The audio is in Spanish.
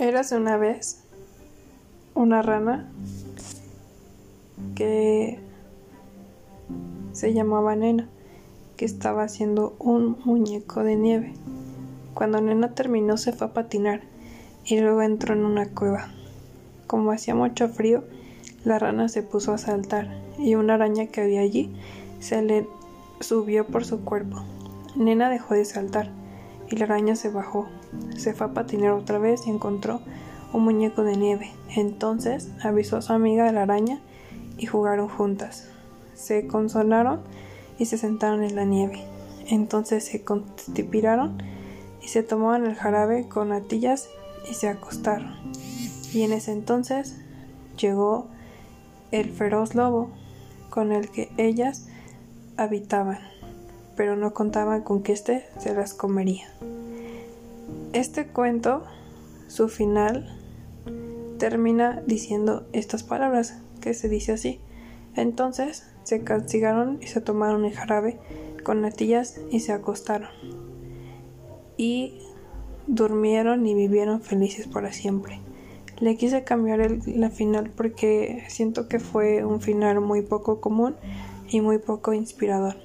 Érase una vez una rana que se llamaba Nena, que estaba haciendo un muñeco de nieve. Cuando Nena terminó se fue a patinar y luego entró en una cueva. Como hacía mucho frío, la rana se puso a saltar y una araña que había allí se le subió por su cuerpo. Nena dejó de saltar y la araña se bajó. Se fue a patinar otra vez y encontró un muñeco de nieve. Entonces avisó a su amiga la araña y jugaron juntas. Se consolaron y se sentaron en la nieve. Entonces se conspiraron y se tomaban el jarabe con atillas y se acostaron. Y en ese entonces llegó el feroz lobo con el que ellas habitaban pero no contaban con que éste se las comería. Este cuento, su final, termina diciendo estas palabras, que se dice así. Entonces se castigaron y se tomaron el jarabe con natillas y se acostaron. Y durmieron y vivieron felices para siempre. Le quise cambiar la final porque siento que fue un final muy poco común y muy poco inspirador.